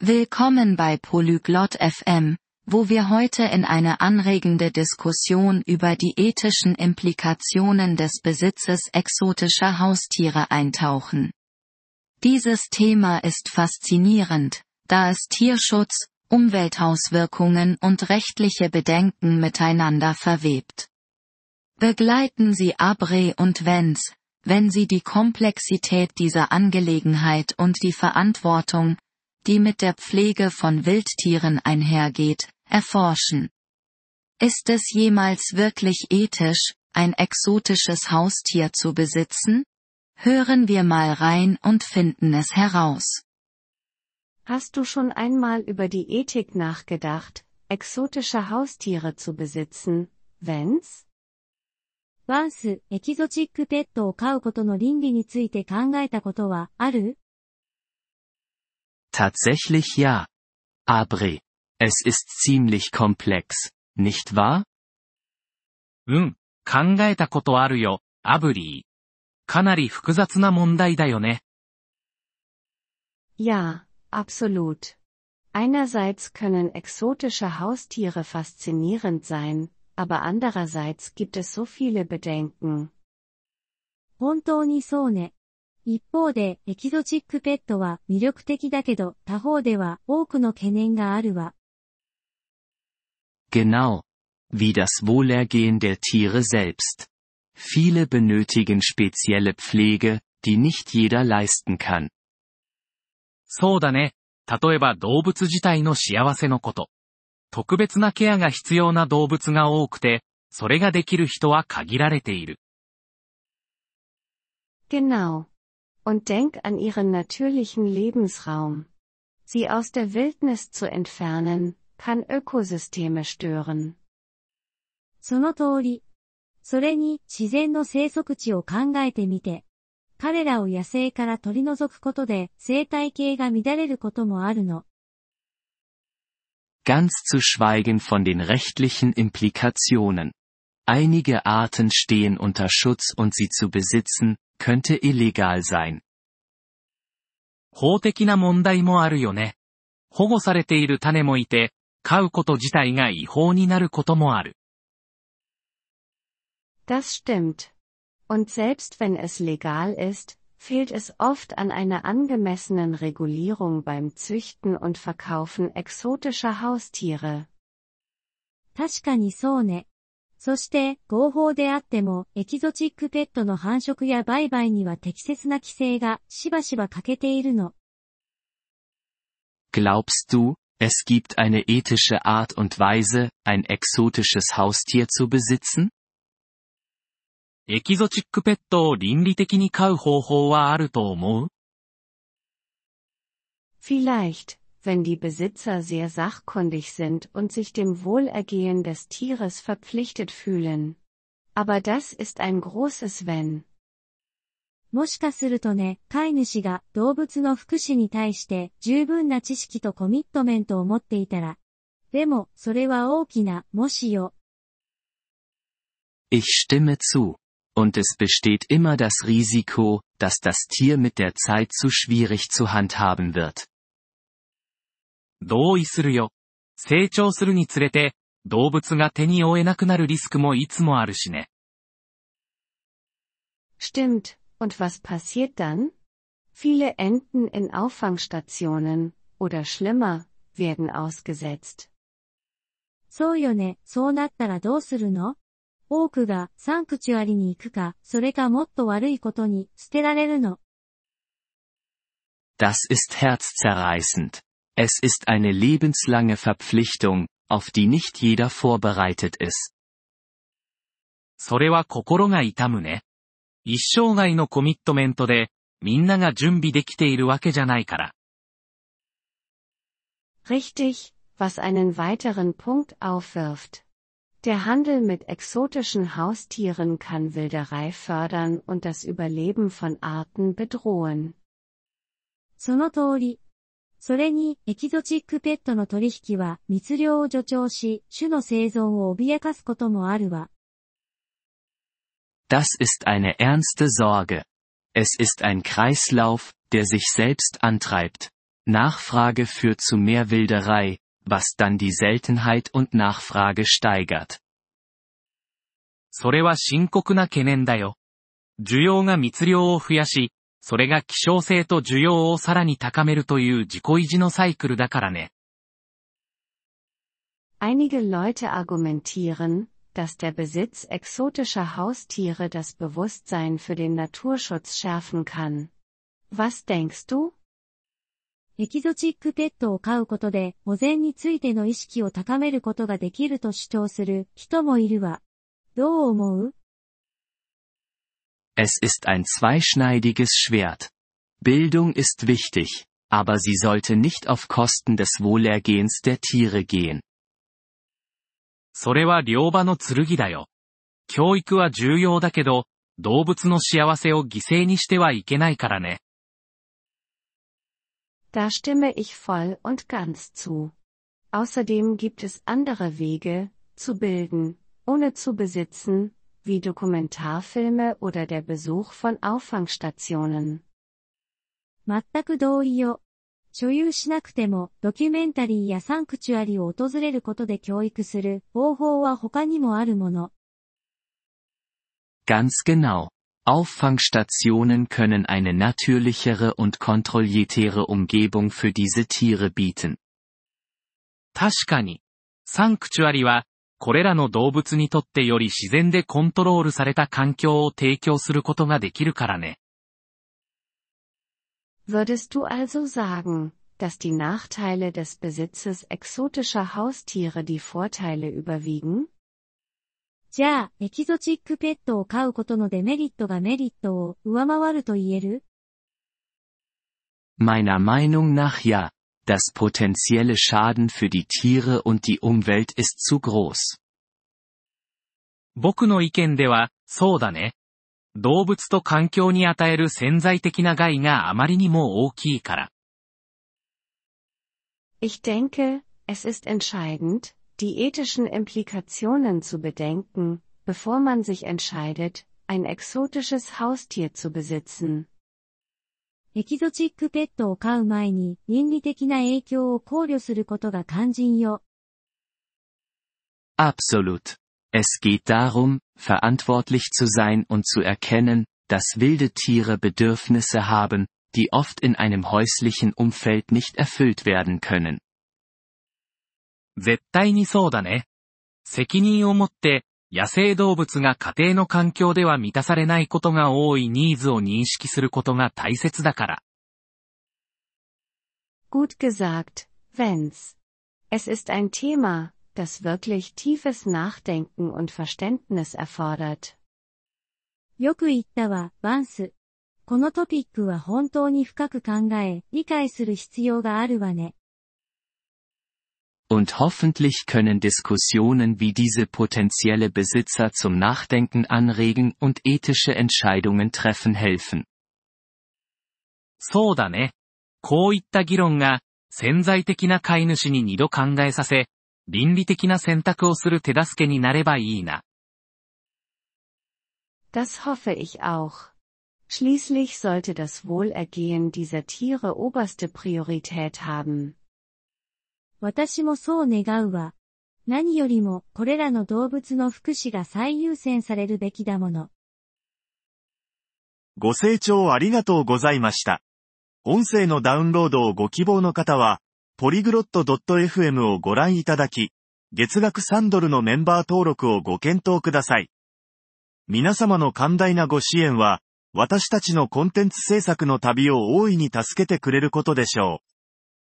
Willkommen bei Polyglot FM, wo wir heute in eine anregende Diskussion über die ethischen Implikationen des Besitzes exotischer Haustiere eintauchen. Dieses Thema ist faszinierend, da es Tierschutz, Umweltauswirkungen und rechtliche Bedenken miteinander verwebt. Begleiten Sie Abre und Wenz, wenn Sie die Komplexität dieser Angelegenheit und die Verantwortung, die mit der Pflege von Wildtieren einhergeht, erforschen. Ist es jemals wirklich ethisch, ein exotisches Haustier zu besitzen? Hören wir mal rein und finden es heraus. Hast du schon einmal über die Ethik nachgedacht, exotische Haustiere zu besitzen, wenn's? ワンス、エキゾチックペットを飼うことの倫理について考えたことはある Tatsächlich ja. Abre. Es ist ziemlich komplex, nicht wahr? うん、考えたことあるよ、アブリー。かなり複雑な問題だよね。Ja, absolut. Einerseits können exotische Haustiere faszinierend sein, aber andererseits gibt es so viele Bedenken. 本当にそうね。 一方で、エキゾチックペットは魅力的だけど、他方では多くの懸念があるわ。Genau. Wie das Wohlergehen der Tiere selbst. Viele benötigen spezielle Pflege, die nicht jeder leisten kann. そうだね。例えば動物自体の幸せのこと。特別なケアが必要な動物が多くて、それができる人は限られている。Genau. Und denk an ihren natürlichen Lebensraum. Sie aus der Wildnis zu entfernen, kann Ökosysteme stören. その通り。それに自然の生息地を考えてみて。彼らを野生から取り除くことで生態系が乱れることもあるの。Ganz zu schweigen von den rechtlichen Implikationen. Einige Arten stehen unter Schutz und sie zu besitzen, könnte illegal sein. 法的な問題もあるよね。保護されている種もいて、飼うこと自体が違法になることもある。Das stimmt. Und selbst wenn es legal ist, fehlt es oft an einer angemessenen Regulierung beim Züchten und Verkaufen exotischer Haustiere. 確かにそうね。 そして、合法であっても、エキゾチックペットの繁殖や売買には適切な規制がしばしば欠けているの。Glaubst du, es gibt eine ethische Art und Weise, ein exotisches Haustier zu besitzen? エキゾチックペットを倫理的に飼う方法はあると思う Vielleicht, wenn die Besitzer sehr sachkundig sind und sich dem Wohlergehen des Tieres verpflichtet fühlen. Aber das ist ein großes Wenn. もしかするとね、飼い主が動物の福祉に対して十分な知識とコミットメントを持っていたら。でも、それは大きな、もしよ。Ich stimme zu. Und es besteht immer das Risiko, dass das Tier mit der Zeit zu schwierig zu handhaben wird. 同意するよ。成長するにつれて、動物が手に負えなくなるリスクもいつもあるしね。Stimmt, und was passiert dann? Viele Enten in Auffangstationen, oder schlimmer, werden ausgesetzt. そうよね、そうなったらどうするの多くがサンクチュアリに行くか、それかもっと悪いことに捨てられるの。Das ist herzzerreißend. Es ist eine lebenslange Verpflichtung, auf die nicht jeder vorbereitet ist. それは心が痛むね。一生涯のコミットメントで、みんなが準備できているわけじゃないから。Richtig, was einen weiteren Punkt aufwirft. Der Handel mit exotischen Haustieren kann Wilderei fördern und das Überleben von Arten bedrohen. その通り、 それに、エキゾチックペットの取引は密漁を助長し、種の生存を脅かすこともあるわ。Das ist eine ernste Sorge. Es ist ein Kreislauf, der sich selbst antreibt. Nachfrage führt zu mehr Wilderei, was dann die Seltenheit und Nachfrage steigert. それは深刻な懸念だよ。需要が密量を増やし、それが希少性と需要をさらに高めるという自己維持のサイクルだからね。Einige Leute argumentieren, dass der Besitz exotischer Haustiere das Bewusstsein für den Naturschutz schärfen kann. Was denkst du? エキゾチックペットを飼うことで保全についての意識を高めることができると主張する人もいるわ。どう思う Es ist ein zweischneidiges Schwert. Bildung ist wichtig, aber sie sollte nicht auf Kosten des Wohlergehens der Tiere gehen. それは両場の剣だよ。教育は重要だけど、動物の幸せを犠牲にしてはいけないからね。Da stimme ich voll und ganz zu. Außerdem gibt es andere Wege, zu bilden, ohne zu besitzen, wie Dokumentarfilme oder der Besuch von Auffangstationen. 全く同意よ。所有しなくても、ドキュメンタリーやサンクチュアリを訪れることで教育する方法は他にもあるもの。Ganz genau. Auffangstationen können eine natürlichere und kontrolliertere Umgebung für diese Tiere bieten. 確かに。サンクチュアリは、 これらの動物にとってより自然でコントロールされた環境を提供することができるからね。Würdest du also sagen, dass die Nachteile des Besitzes exotischer Haustiere die Vorteile überwiegen? じゃあ、エキゾチックペットを飼うことのデメリットがメリットを上回ると言える Meiner Meinung nach ja. Das potenzielle Schaden für die Tiere und die Umwelt ist zu groß. 僕の意見では、そうだね。動物と環境に与える潜在的な害があまりにも大きいから。 Ich denke, es ist entscheidend, die ethischen Implikationen zu bedenken, bevor man sich entscheidet, ein exotisches Haustier zu besitzen. エキゾチックペットを飼う前に倫理的な影響を考慮することが肝心よ。 Absolut. Es geht darum, verantwortlich zu sein und zu erkennen, dass wilde Tiere Bedürfnisse haben, die oft in einem häuslichen Umfeld nicht erfüllt werden können. 絶対にそうだね。責任を持って、 野生動物が家庭の環境では満たされないことが多いニーズを認識することが大切だから。Gut gesagt, wenn's. Es ist ein Thema, das wirklich tiefes Nachdenken und Verständnis erfordert. よく言ったわ、バンス。このトピックは本当に深く考え、理解する必要があるわね。Und hoffentlich können Diskussionen wie diese potenzielle Besitzer zum Nachdenken anregen und ethische Entscheidungen treffen helfen. そうだね。こういった議論が、潜在的な飼い主に二度考えさせ、倫理的な選択をする手助けになればいいな。 Das hoffe ich auch. Schließlich sollte das Wohlergehen dieser Tiere oberste Priorität haben. 私もそう願うわ。何よりも、これらの動物の福祉が最優先されるべきだもの。ご清聴ありがとうございました。音声のダウンロードをご希望の方は、ポリグロット .fm をご覧いただき、月額3ドルのメンバー登録をご検討ください。皆様の寛大なご支援は、私たちのコンテンツ制作の旅を大いに助けてくれることでしょう。